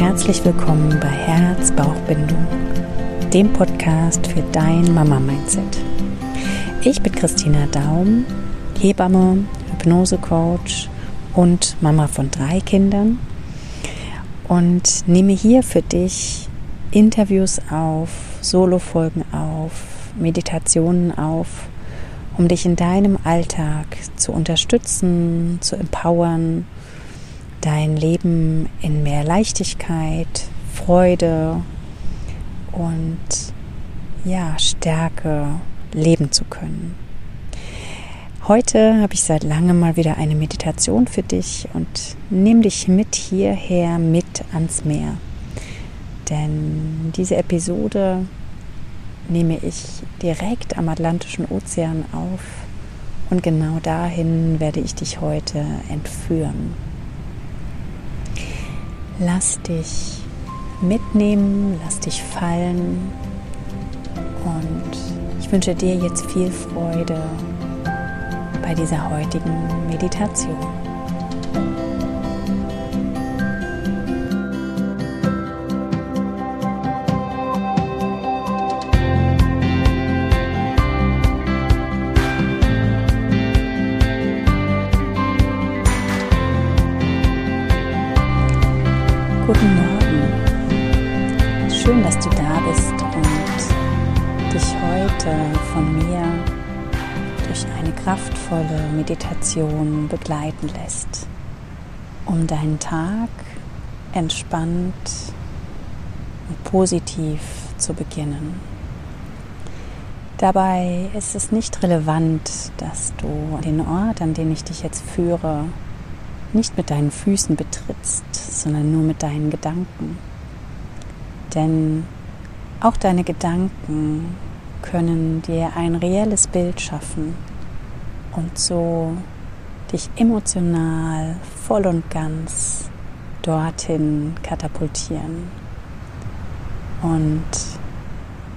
Herzlich willkommen bei Herz-Bauch-Bindung, dem Podcast für dein Mama-Mindset. Ich bin Christina Daum, Hebamme, Hypnose-Coach und Mama von drei Kindern und nehme hier für dich Interviews auf, Solo-Folgen auf, Meditationen auf, um dich in deinem Alltag zu unterstützen, zu empowern, dein Leben in mehr Leichtigkeit, Freude und ja, Stärke leben zu können. Heute habe ich seit langem mal wieder eine Meditation für dich und nimm dich mit hierher mit ans Meer. Denn diese Episode nehme ich direkt am Atlantischen Ozean auf und genau dahin werde ich dich heute entführen. Lass dich mitnehmen, lass dich fallen und ich wünsche dir jetzt viel Freude bei dieser heutigen Meditation. Von mir durch eine kraftvolle Meditation begleiten lässt, um deinen Tag entspannt und positiv zu beginnen. Dabei ist es nicht relevant, dass du den Ort, an den ich dich jetzt führe, nicht mit deinen Füßen betrittst, sondern nur mit deinen Gedanken. Denn auch deine Gedanken können dir ein reelles Bild schaffen und so dich emotional voll und ganz dorthin katapultieren. Und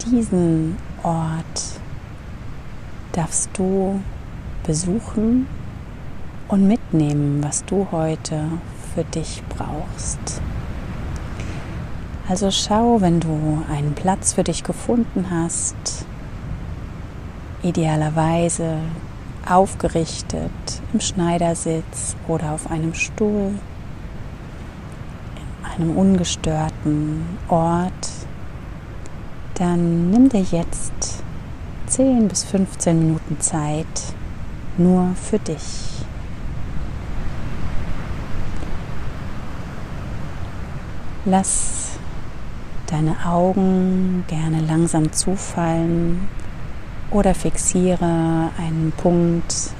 diesen Ort darfst du besuchen und mitnehmen, was du heute für dich brauchst. Also schau, wenn du einen Platz für dich gefunden hast, idealerweise aufgerichtet im Schneidersitz oder auf einem Stuhl, in einem ungestörten Ort, dann nimm dir jetzt 10 bis 15 Minuten Zeit nur für dich. Lass deine Augen gerne langsam zufallen oder fixiere einen Punkt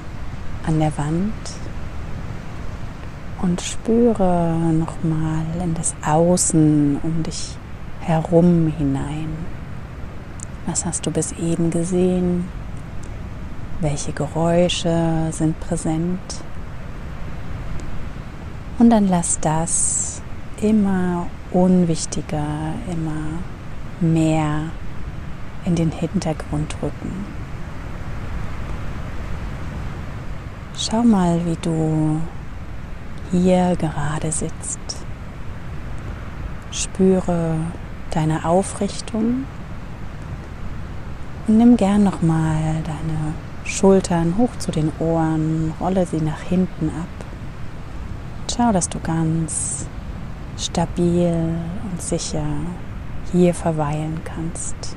an der Wand und spüre nochmal in das Außen um dich herum hinein. Was hast du bis eben gesehen? Welche Geräusche sind präsent? Und dann lass das immer unwichtiger, immer mehr in den Hintergrund rücken. Schau mal, wie du hier gerade sitzt. Spüre deine Aufrichtung und nimm gern noch mal deine Schultern hoch zu den Ohren, rolle sie nach hinten ab. Schau, dass du ganz stabil und sicher hier verweilen kannst.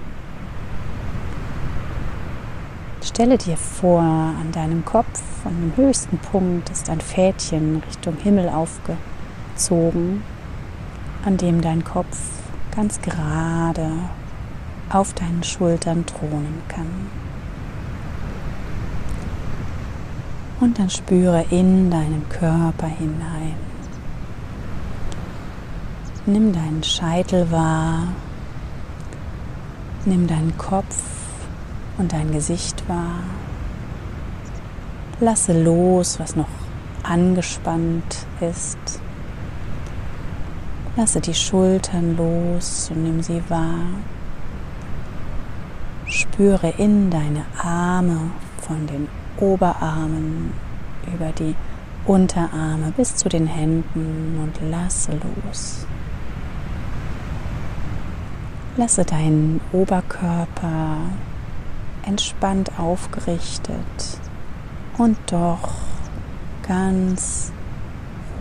Stelle dir vor, an deinem Kopf, an dem höchsten Punkt ist ein Fädchen Richtung Himmel aufgezogen, an dem dein Kopf ganz gerade auf deinen Schultern thronen kann. Und dann spüre in deinen Körper hinein. Nimm deinen Scheitel wahr, nimm deinen Kopf und dein Gesicht wahr. Lasse los, was noch angespannt ist. Lasse die Schultern los und nimm sie wahr. Spüre in deine Arme von den Oberarmen über die Unterarme bis zu den Händen und lasse los. Lasse deinen Oberkörper entspannt aufgerichtet und doch ganz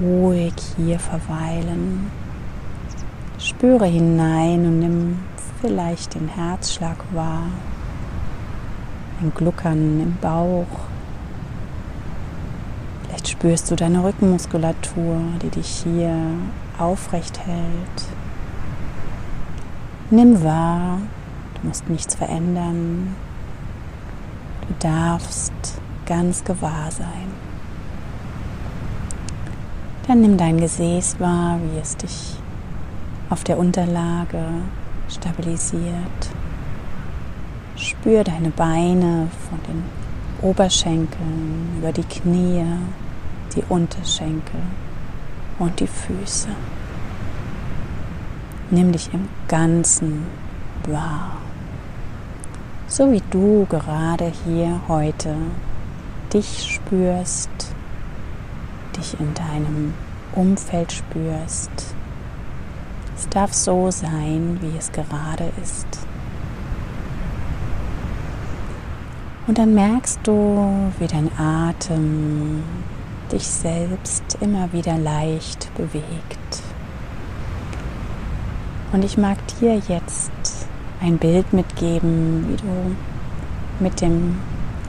ruhig hier verweilen. Spüre hinein und nimm vielleicht den Herzschlag wahr, ein Gluckern im Bauch. Vielleicht spürst du deine Rückenmuskulatur, die dich hier aufrecht hält. Nimm wahr, du musst nichts verändern. Darfst ganz gewahr sein. Dann nimm dein Gesäß wahr, wie es dich auf der Unterlage stabilisiert. Spür deine Beine von den Oberschenkeln über die Knie, die Unterschenkel und die Füße. Nimm dich im Ganzen wahr, so wie du gerade hier heute dich spürst, dich in deinem Umfeld spürst. Es darf so sein, wie es gerade ist. Und dann merkst du, wie dein Atem dich selbst immer wieder leicht bewegt. Und ich mag dir jetzt ein Bild mitgeben, wie du mit dem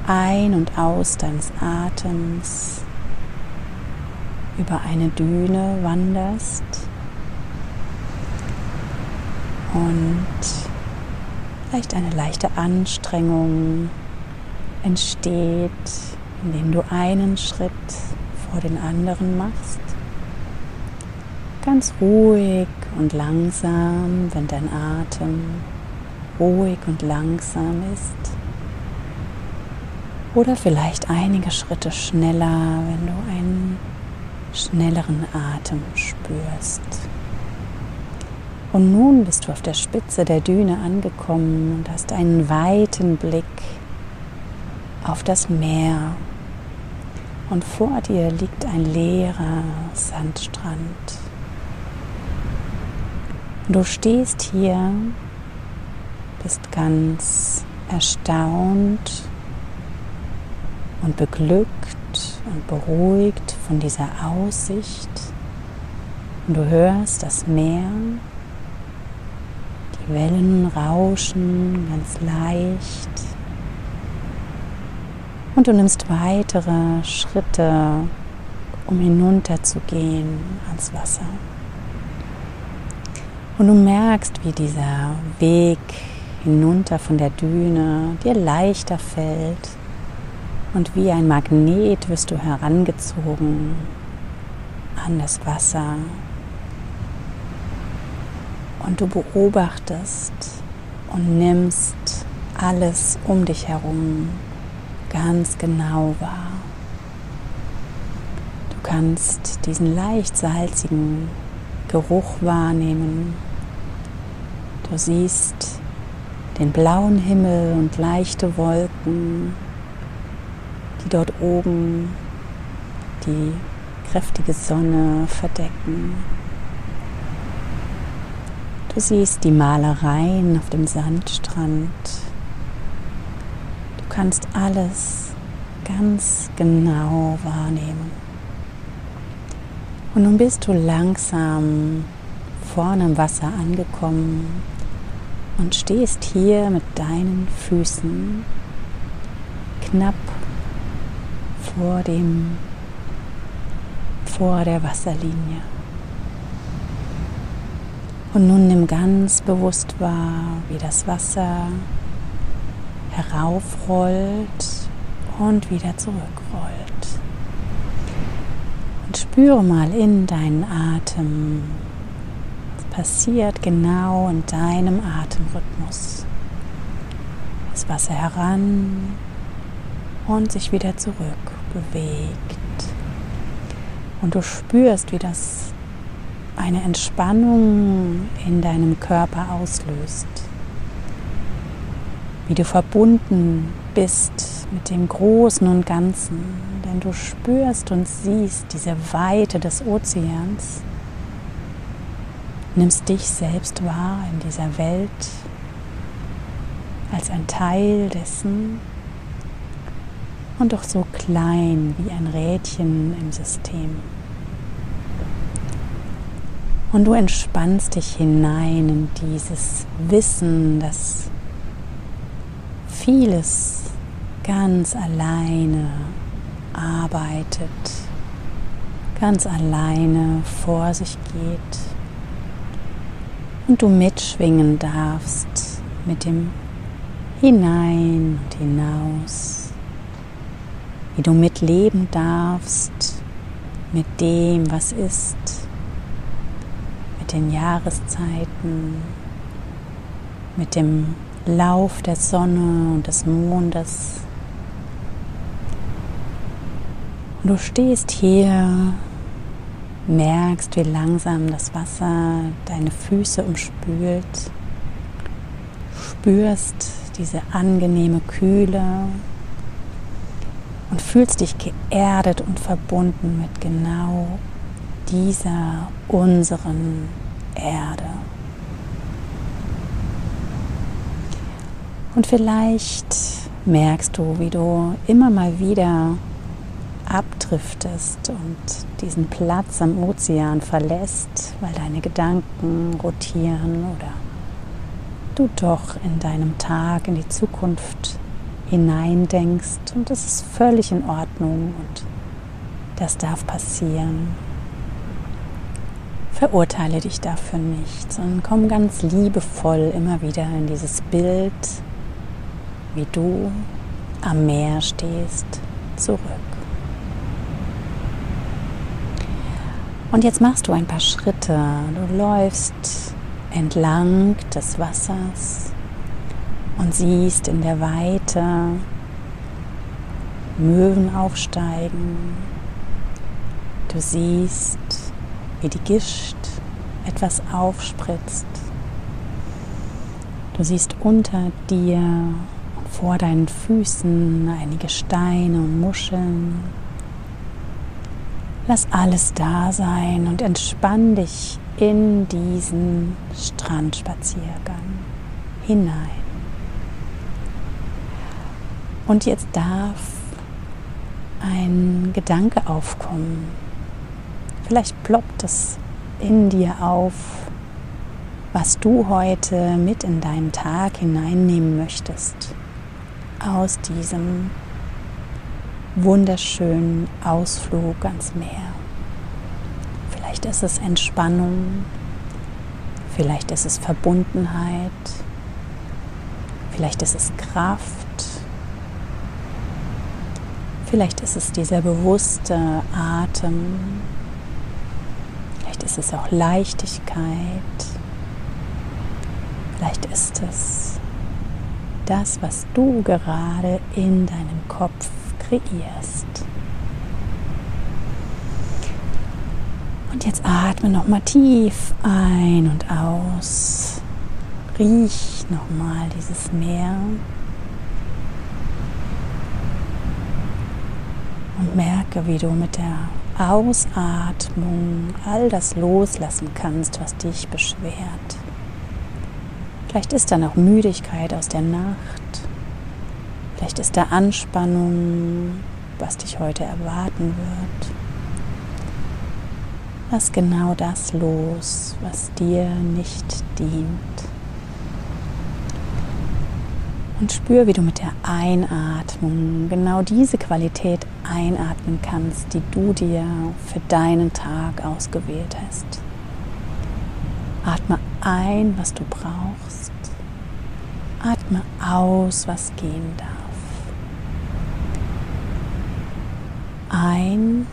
Ein- und Aus deines Atems über eine Düne wanderst und vielleicht eine leichte Anstrengung entsteht, indem du einen Schritt vor den anderen machst. Ganz ruhig und langsam, wenn dein Atem ruhig und langsam ist. Oder vielleicht einige Schritte schneller, wenn du einen schnelleren Atem spürst. Und nun bist du auf der Spitze der Düne angekommen und hast einen weiten Blick auf das Meer. Und vor dir liegt ein leerer Sandstrand. Du stehst hier, bist ganz erstaunt und beglückt und beruhigt von dieser Aussicht. Und du hörst das Meer, die Wellen rauschen ganz leicht. Und du nimmst weitere Schritte, um hinunterzugehen ans Wasser. Und du merkst, wie dieser Weg hinunter von der Düne dir leichter fällt und wie ein Magnet wirst du herangezogen an das Wasser. Und du beobachtest und nimmst alles um dich herum ganz genau wahr. Du kannst diesen leicht salzigen Geruch wahrnehmen. Du siehst den blauen Himmel und leichte Wolken die dort oben die kräftige Sonne verdecken. Du siehst die Malereien auf dem Sandstrand. Du kannst alles ganz genau wahrnehmen. Und nun bist du langsam vorne im Wasser angekommen und stehst hier mit deinen Füßen knapp vor dem vor der Wasserlinie. Und nun nimm ganz bewusst wahr, wie das Wasser heraufrollt und wieder zurückrollt. Und spüre mal in deinen Atem. Passiert genau in deinem Atemrhythmus? Das Wasser heran und sich wieder zurück bewegt. Und du spürst, wie das eine Entspannung in deinem Körper auslöst. Wie du verbunden bist mit dem Großen und Ganzen, denn du spürst und siehst diese Weite des Ozeans, nimmst dich selbst wahr in dieser Welt als ein Teil dessen und doch so klein wie ein Rädchen im System. Und du entspannst dich hinein in dieses Wissen, dass vieles ganz alleine arbeitet, ganz alleine vor sich geht und du mitschwingen darfst mit dem Hinein und hinaus, wie du mitleben darfst mit dem, was ist, mit den Jahreszeiten, mit dem Lauf der Sonne und des Mondes. Und du stehst hier, merkst, wie langsam das Wasser deine Füße umspült, spürst diese angenehme Kühle und fühlst dich geerdet und verbunden mit genau dieser unseren Erde. Und vielleicht merkst du, wie du immer mal wieder abdriftest und diesen Platz am Ozean verlässt, weil deine Gedanken rotieren oder du doch in deinem Tag in die Zukunft hineindenkst. Und das ist völlig in Ordnung und das darf passieren. Verurteile dich dafür nicht, sondern komm ganz liebevoll immer wieder in dieses Bild wie du am Meer stehst, zurück. Und jetzt machst du ein paar Schritte. Du läufst entlang des Wassers und siehst in der Weite Möwen aufsteigen. Du siehst, wie die Gischt etwas aufspritzt. Du siehst unter dir vor deinen Füßen einige Steine und Muscheln. Lass alles da sein und entspann dich in diesen Strandspaziergang hinein. Und jetzt darf ein Gedanke aufkommen. Vielleicht ploppt es in dir auf, was du heute mit in deinen Tag hineinnehmen möchtest aus diesem wunderschönen Ausflug ans Meer. Vielleicht ist es Entspannung, vielleicht ist es Verbundenheit, vielleicht ist es Kraft, vielleicht ist es dieser bewusste Atem, vielleicht ist es auch Leichtigkeit, vielleicht ist es das, was du gerade in deinem Kopf kreierst. Und jetzt atme noch mal tief ein und aus. Riech noch mal dieses Meer. Und merke, wie du mit der Ausatmung all das loslassen kannst, was dich beschwert. Vielleicht ist da noch Müdigkeit aus der Nacht. Vielleicht ist da Anspannung, was dich heute erwarten wird. Lass genau das los, was dir nicht dient. Und spür, wie du mit der Einatmung genau diese Qualität einatmen kannst, die du dir für deinen Tag ausgewählt hast. Atme ein, was du brauchst. Atme aus, was gehen darf. Ein,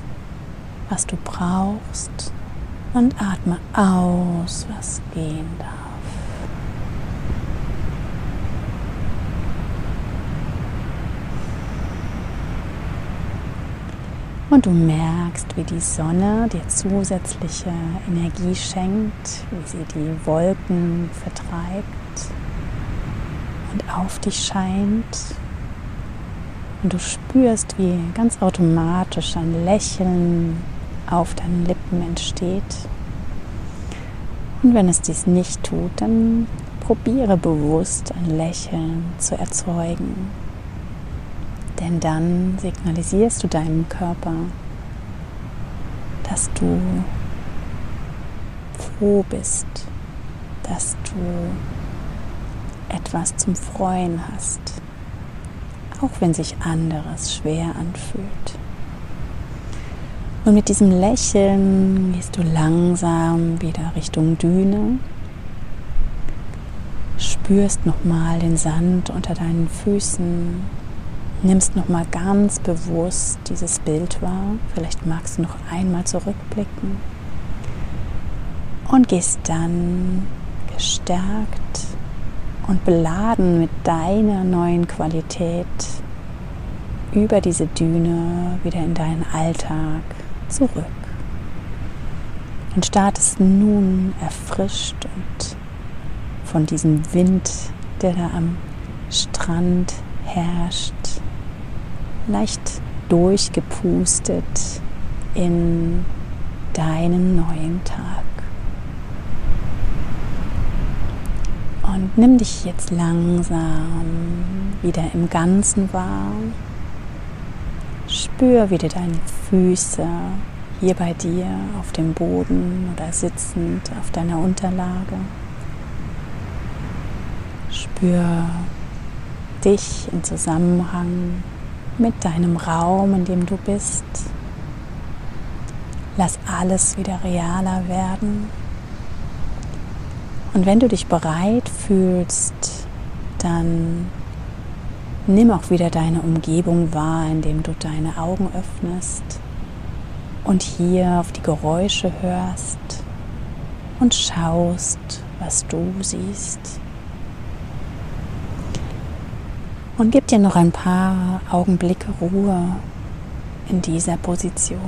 was du brauchst und atme aus, was gehen darf. Und du merkst, wie die Sonne dir zusätzliche Energie schenkt, wie sie die Wolken vertreibt und auf dich scheint. Und du spürst, wie ganz automatisch ein Lächeln auf deinen Lippen entsteht. Und wenn es dies nicht tut, dann probiere bewusst ein Lächeln zu erzeugen. Denn dann signalisierst du deinem Körper, dass du froh bist, dass du etwas zum Freuen hast, auch wenn sich anderes schwer anfühlt. Und mit diesem Lächeln gehst du langsam wieder Richtung Düne, spürst nochmal den Sand unter deinen Füßen, nimmst nochmal ganz bewusst dieses Bild wahr. Vielleicht magst du noch einmal zurückblicken und gehst dann gestärkt und beladen mit deiner neuen Qualität über diese Düne wieder in deinen Alltag zurück. Und startest nun erfrischt und von diesem Wind, der da am Strand herrscht, leicht durchgepustet in deinen neuen Tag. Und nimm dich jetzt langsam wieder im Ganzen wahr. Spür wieder deine Füße hier bei dir auf dem Boden oder sitzend auf deiner Unterlage. Spür dich im Zusammenhang mit deinem Raum, in dem du bist. Lass alles wieder realer werden. Und wenn du dich bereit fühlst, dann nimm auch wieder deine Umgebung wahr, indem du deine Augen öffnest und hier auf die Geräusche hörst und schaust, was du siehst. Und gib dir noch ein paar Augenblicke Ruhe in dieser Position.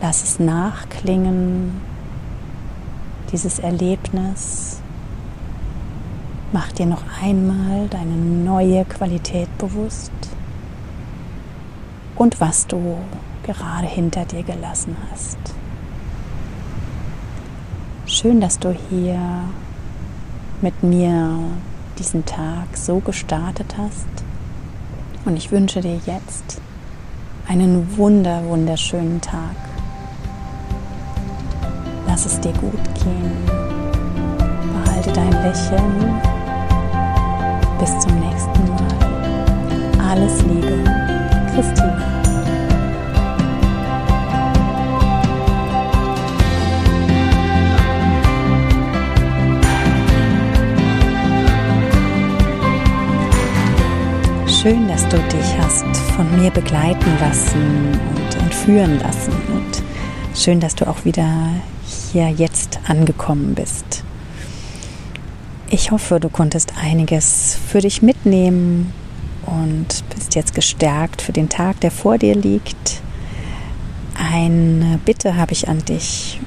Lass es nachklingen dieses Erlebnis. Mach dir noch einmal deine neue Qualität bewusst und was du gerade hinter dir gelassen hast. Schön, dass du hier mit mir diesen Tag so gestartet hast. Und ich wünsche dir jetzt einen wunder, wunderschönen Tag. Lass es dir gut gehen. Behalte dein Lächeln. Bis zum nächsten Mal. Alles Liebe, Christine. Schön, dass du dich hast von mir begleiten lassen und entführen lassen. Und schön, dass du auch wieder hier jetzt angekommen bist. Ich hoffe, du konntest einiges für dich mitnehmen und bist jetzt gestärkt für den Tag, der vor dir liegt. Eine Bitte habe ich an dich.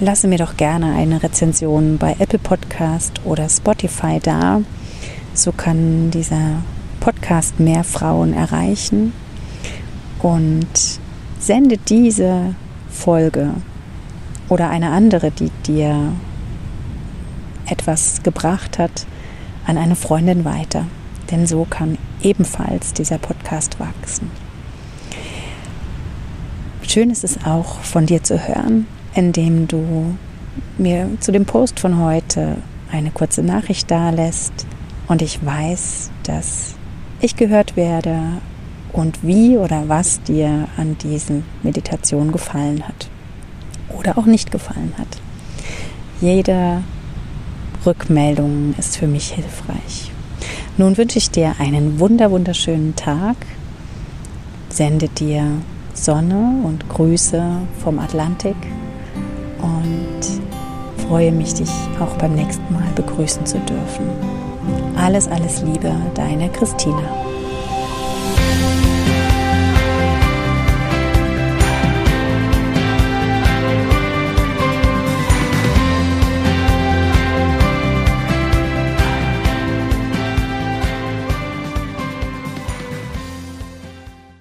Lasse mir doch gerne eine Rezension bei Apple Podcast oder Spotify da. So kann dieser Podcast mehr Frauen erreichen und sende diese Folge oder eine andere, die dir etwas gebracht hat, an eine Freundin weiter. Denn so kann ebenfalls dieser Podcast wachsen. Schön ist es auch von dir zu hören, indem du mir zu dem Post von heute eine kurze Nachricht dalässt und ich weiß, dass ich gehört werde und wie oder was dir an diesen Meditation gefallen hat oder auch nicht gefallen hat. Jede Rückmeldung ist für mich hilfreich. Nun wünsche ich dir einen wunder wunderschönen Tag. Sende dir Sonne und Grüße vom Atlantik und freue mich, dich auch beim nächsten Mal begrüßen zu dürfen. Alles, alles Liebe, deine Christina.